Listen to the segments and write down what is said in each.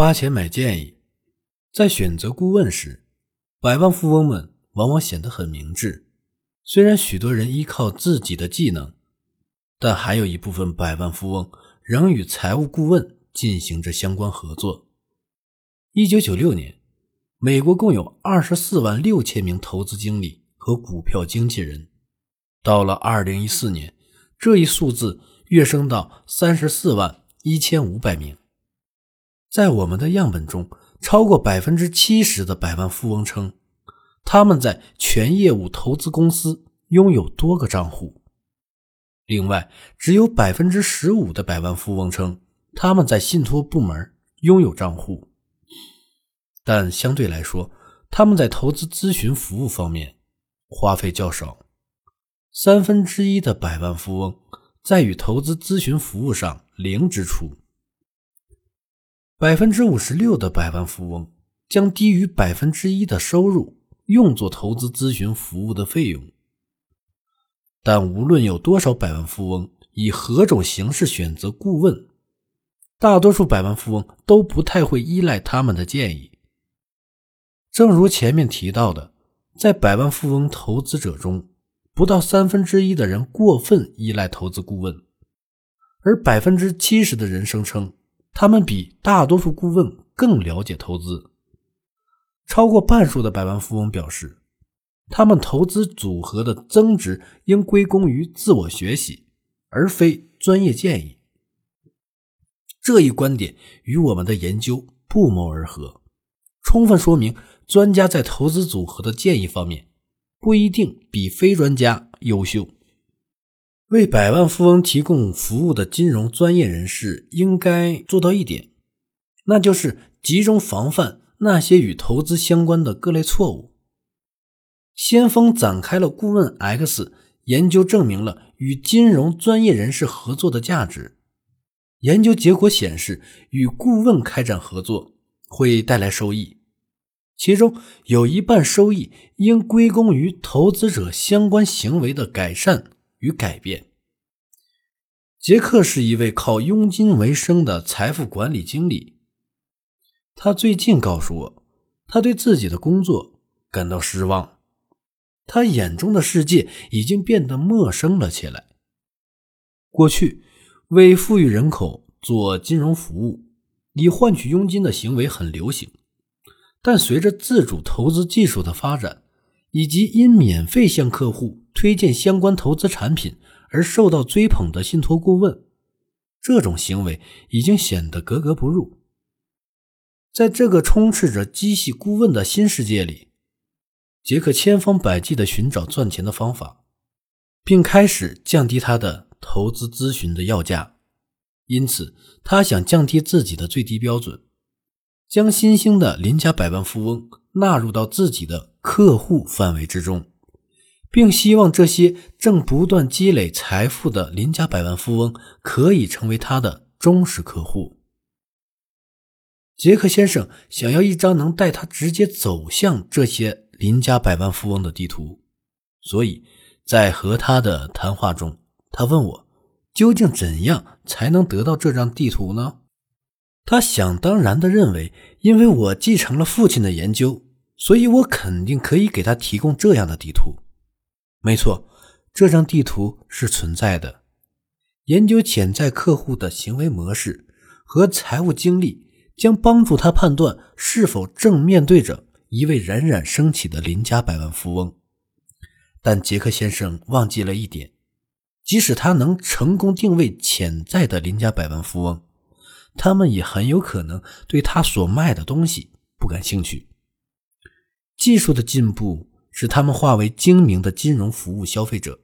花钱买建议，在选择顾问时，百万富翁们往往显得很明智。虽然许多人依靠自己的技能，但还有一部分百万富翁仍与财务顾问进行着相关合作。一九九六年，美国共有二十四万六千名投资经理和股票经纪人，到了二零一四年，这一数字跃升到三十四万一千五百名。在我们的样本中，超过百分之七十的百万富翁称，他们在全业务投资公司拥有多个账户。另外，只有百分之十五的百万富翁称，他们在信托部门拥有账户。但相对来说，他们在投资咨询服务方面花费较少。三分之一的百万富翁在与投资咨询服务上零支出。百分之五十六的百万富翁将低于百分之一的收入用作投资咨询服务的费用。但无论有多少百万富翁以何种形式选择顾问，大多数百万富翁都不太会依赖他们的建议。正如前面提到的，在百万富翁投资者中，不到三分之一的人过分依赖投资顾问，而百分之七十的人声称。他们比大多数顾问更了解投资。超过半数的百万富翁表示，他们投资组合的增值应归功于自我学习，而非专业建议。这一观点与我们的研究不谋而合，充分说明专家在投资组合的建议方面不一定比非专家优秀。为百万富翁提供服务的金融专业人士应该做到一点，那就是集中防范那些与投资相关的各类错误。先锋展开了顾问 X 研究，证明了与金融专业人士合作的价值。研究结果显示，与顾问开展合作会带来收益，其中有一半收益应归功于投资者相关行为的改善。与改变。杰克是一位靠佣金为生的财富管理经理。他最近告诉我，他对自己的工作感到失望。他眼中的世界已经变得陌生了起来。过去，为富裕人口做金融服务以换取佣金的行为很流行，但随着自主投资技术的发展，以及因免费向客户。推荐相关投资产品而受到追捧的信托顾问，这种行为已经显得格格不入。在这个充斥着机器顾问的新世界里，杰克千方百计地寻找赚钱的方法，并开始降低他的投资咨询的要价。因此，他想降低自己的最低标准，将新兴的邻家百万富翁纳入到自己的客户范围之中。并希望这些正不断积累财富的邻家百万富翁可以成为他的忠实客户。杰克先生想要一张能带他直接走向这些邻家百万富翁的地图，所以在和他的谈话中，他问我究竟怎样才能得到这张地图呢？他想当然地认为，因为我继承了父亲的研究，所以我肯定可以给他提供这样的地图。没错，这张地图是存在的。研究潜在客户的行为模式和财务经历，将帮助他判断是否正面对着一位冉冉升起的邻家百万富翁。但杰克先生忘记了一点：即使他能成功定位潜在的邻家百万富翁，他们也很有可能对他所卖的东西不感兴趣。技术的进步。使他们化为精明的金融服务消费者，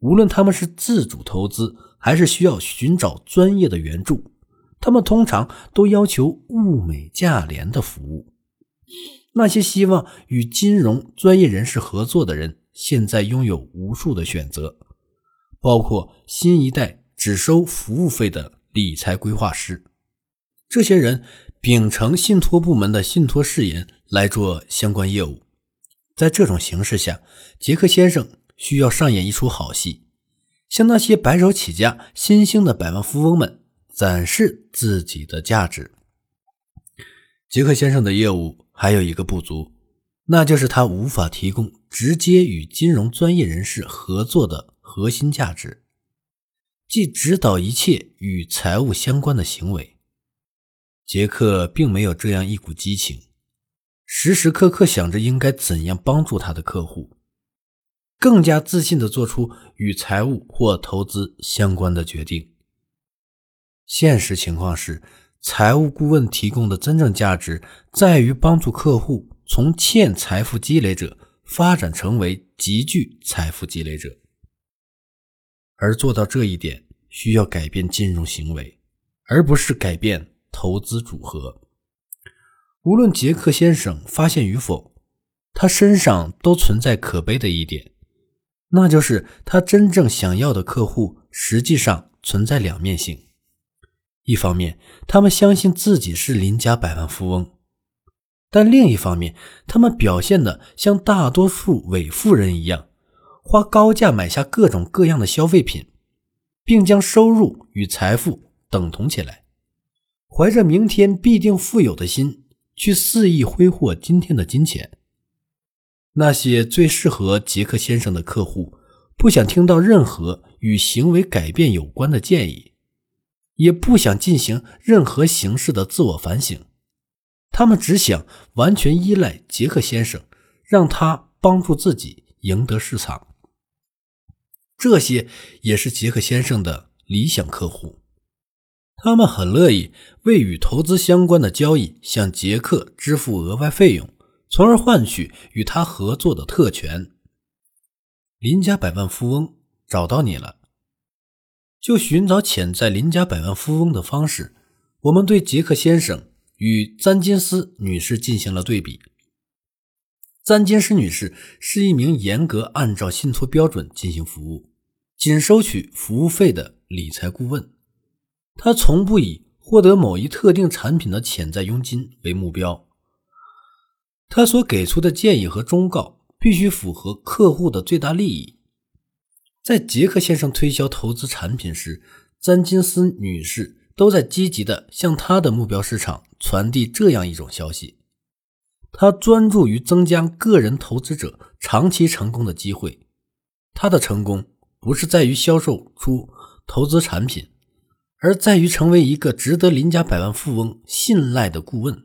无论他们是自主投资还是需要寻找专业的援助，他们通常都要求物美价廉的服务。那些希望与金融专业人士合作的人，现在拥有无数的选择，包括新一代只收服务费的理财规划师。这些人秉承信托部门的信托誓言来做相关业务。在这种形势下，杰克先生需要上演一出好戏，向那些白手起家、新兴的百万富翁们展示自己的价值。杰克先生的业务还有一个不足，那就是他无法提供直接与金融专业人士合作的核心价值，即指导一切与财务相关的行为。杰克并没有这样一股激情，时时刻刻想着应该怎样帮助他的客户，更加自信地做出与财务或投资相关的决定。现实情况是。财务顾问提供的真正价值在于帮助客户从欠财富积累者发展成为极具财富积累者，而做到这一点需要改变金融行为，而不是改变投资组合。无论杰克先生发现与否，他身上都存在可悲的一点，那就是他真正想要的客户实际上存在两面性。一方面，他们相信自己是邻家百万富翁，但另一方面，他们表现的像大多数伪富人一样，花高价买下各种各样的消费品，并将收入与财富等同起来，怀着明天必定富有的心去肆意挥霍今天的金钱。那些最适合杰克先生的客户，不想听到任何与行为改变有关的建议。也不想进行任何形式的自我反省，他们只想完全依赖杰克先生，让他帮助自己赢得市场。这些也是杰克先生的理想客户，他们很乐意为与投资相关的交易向杰克支付额外费用，从而换取与他合作的特权。林家百万富翁找到你了。就寻找潜在邻家百万富翁的方式，我们对杰克先生与詹金斯女士进行了对比。詹金斯女士是一名严格按照信托标准进行服务、仅收取服务费的理财顾问。他从不以获得某一特定产品的潜在佣金为目标。他所给出的建议和忠告必须符合客户的最大利益。在杰克先生推销投资产品时，詹金斯女士都在积极地向他的目标市场传递这样一种消息：他专注于增加个人投资者长期成功的机会。他的成功不是在于销售出投资产品，而在于成为一个值得邻家百万富翁信赖的顾问，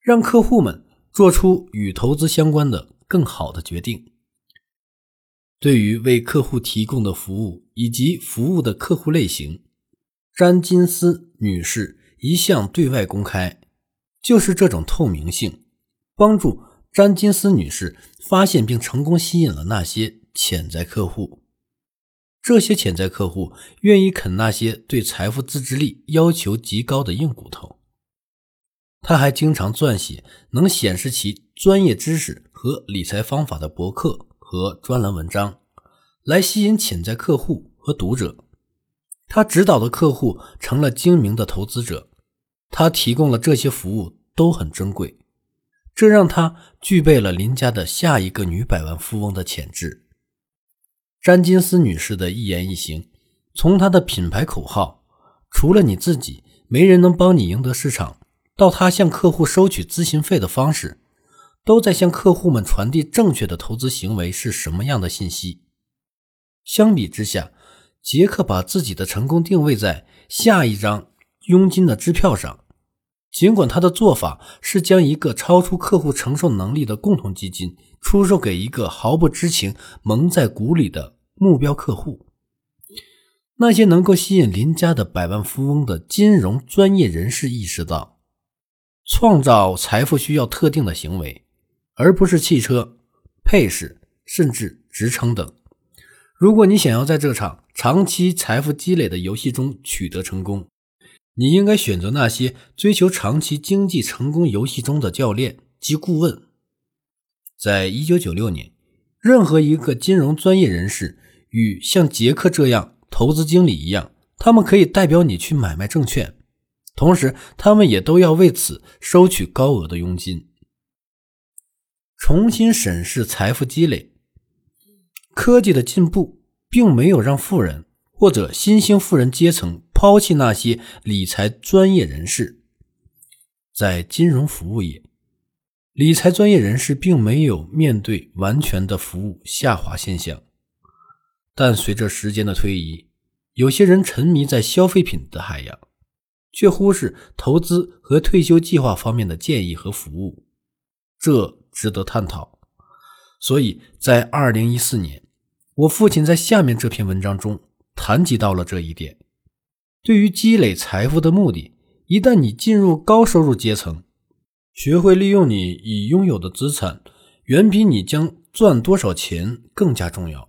让客户们做出与投资相关的更好的决定。对于为客户提供的服务以及服务的客户类型，詹金斯女士一向对外公开，就是这种透明性，帮助詹金斯女士发现并成功吸引了那些潜在客户。这些潜在客户愿意啃那些对财富自制力要求极高的硬骨头。他还经常撰写能显示其专业知识和理财方法的博客。和专栏文章来吸引潜在客户和读者，他指导的客户成了精明的投资者，他提供了这些服务都很珍贵，这让他具备了林家的下一个女百万富翁的潜质。詹金斯女士的一言一行，从她的品牌口号“除了你自己，没人能帮你赢得市场”，到她向客户收取咨询费的方式。都在向客户们传递正确的投资行为是什么样的信息。相比之下，杰克把自己的成功定位在下一张佣金的支票上。尽管他的做法是将一个超出客户承受能力的共同基金出售给一个毫不知情、蒙在鼓里的目标客户，那些能够吸引邻家的百万富翁的金融专业人士意识到，创造财富需要特定的行为。而不是汽车、配饰，甚至职称等。如果你想要在这场长期财富积累的游戏中取得成功，你应该选择那些追求长期经济成功游戏中的教练及顾问。在一九九六年，任何一个金融专业人士与像杰克这样投资经理一样，他们可以代表你去买卖证券，同时他们也都要为此收取高额的佣金。重新审视财富积累，科技的进步并没有让富人或者新兴富人阶层抛弃那些理财专业人士。在金融服务业，理财专业人士并没有面对完全的服务下滑现象，但随着时间的推移，有些人沉迷在消费品的海洋，却忽视投资和退休计划方面的建议和服务，这值得探讨。所以在二零一四年，我父亲在下面这篇文章中谈及到了这一点。对于积累财富的目的，一旦你进入高收入阶层，学会利用你已拥有的资产，远比你将赚多少钱更加重要。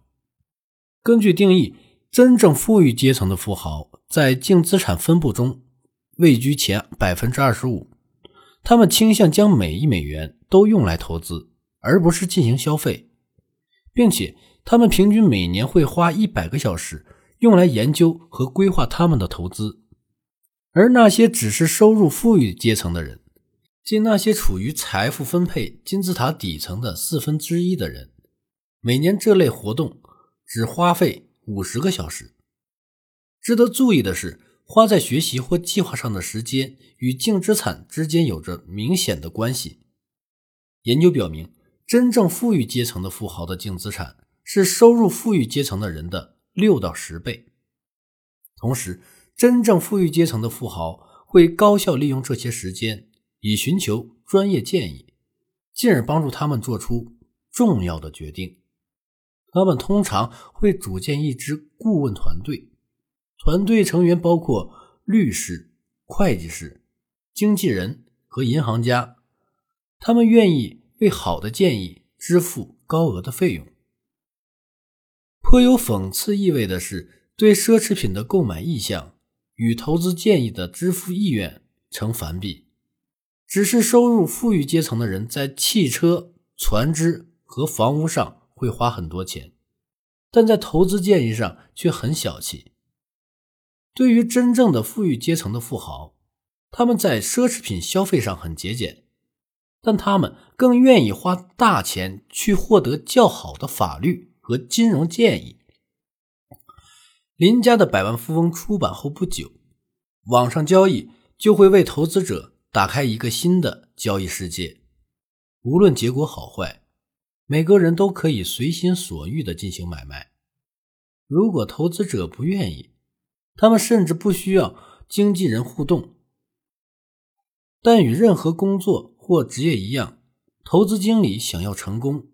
根据定义，真正富裕阶层的富豪在净资产分布中位居前百分之二十五，他们倾向将每一美元都用来投资，而不是进行消费，并且他们平均每年会花一百个小时。用来研究和规划他们的投资，而那些只是收入富裕阶层的人，即那些处于财富分配金字塔底层的四分之一的人，每年这类活动只花费五十个小时。值得注意的是，花在学习或计划上的时间与净资产之间有着明显的关系。研究表明，真正富裕阶层的富豪的净资产是收入富裕阶层的人的。六到十倍。同时，真正富裕阶层的富豪会高效利用这些时间，以寻求专业建议，进而帮助他们做出重要的决定。他们通常会组建一支顾问团队，团队成员包括律师、会计师、经纪人和银行家。他们愿意为好的建议支付高额的费用。颇有讽刺意味的是，对奢侈品的购买意向与投资建议的支付意愿成反比。只是收入富裕阶层的人在汽车、船只和房屋上会花很多钱，但在投资建议上却很小气。对于真正的富裕阶层的富豪，他们在奢侈品消费上很节俭，但他们更愿意花大钱去获得较好的法律。和金融建议。林家的百万富翁出版后不久，网上交易就会为投资者打开一个新的交易世界。无论结果好坏，每个人都可以随心所欲的进行买卖。如果投资者不愿意，他们甚至不需要经纪人互动。但与任何工作或职业一样，投资经理想要成功。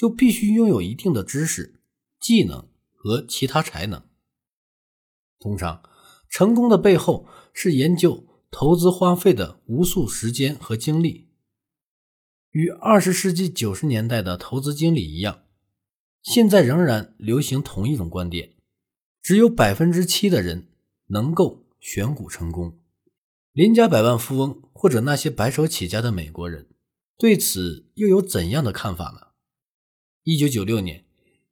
就必须拥有一定的知识、技能和其他才能。通常，成功的背后是研究投资花费的无数时间和精力。与二十世纪九十年代的投资经理一样，现在仍然流行同一种观点：只有百分之七的人能够选股成功。林家百万富翁或者那些白手起家的美国人，对此又有怎样的看法呢？一九九六年，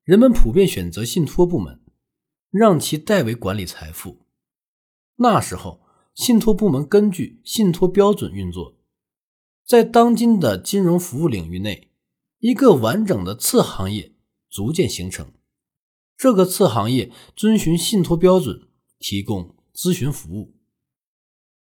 人们普遍选择信托部门，让其代为管理财富。那时候，信托部门根据信托标准运作。在当今的金融服务领域内，一个完整的次行业逐渐形成。这个次行业遵循信托标准，提供咨询服务，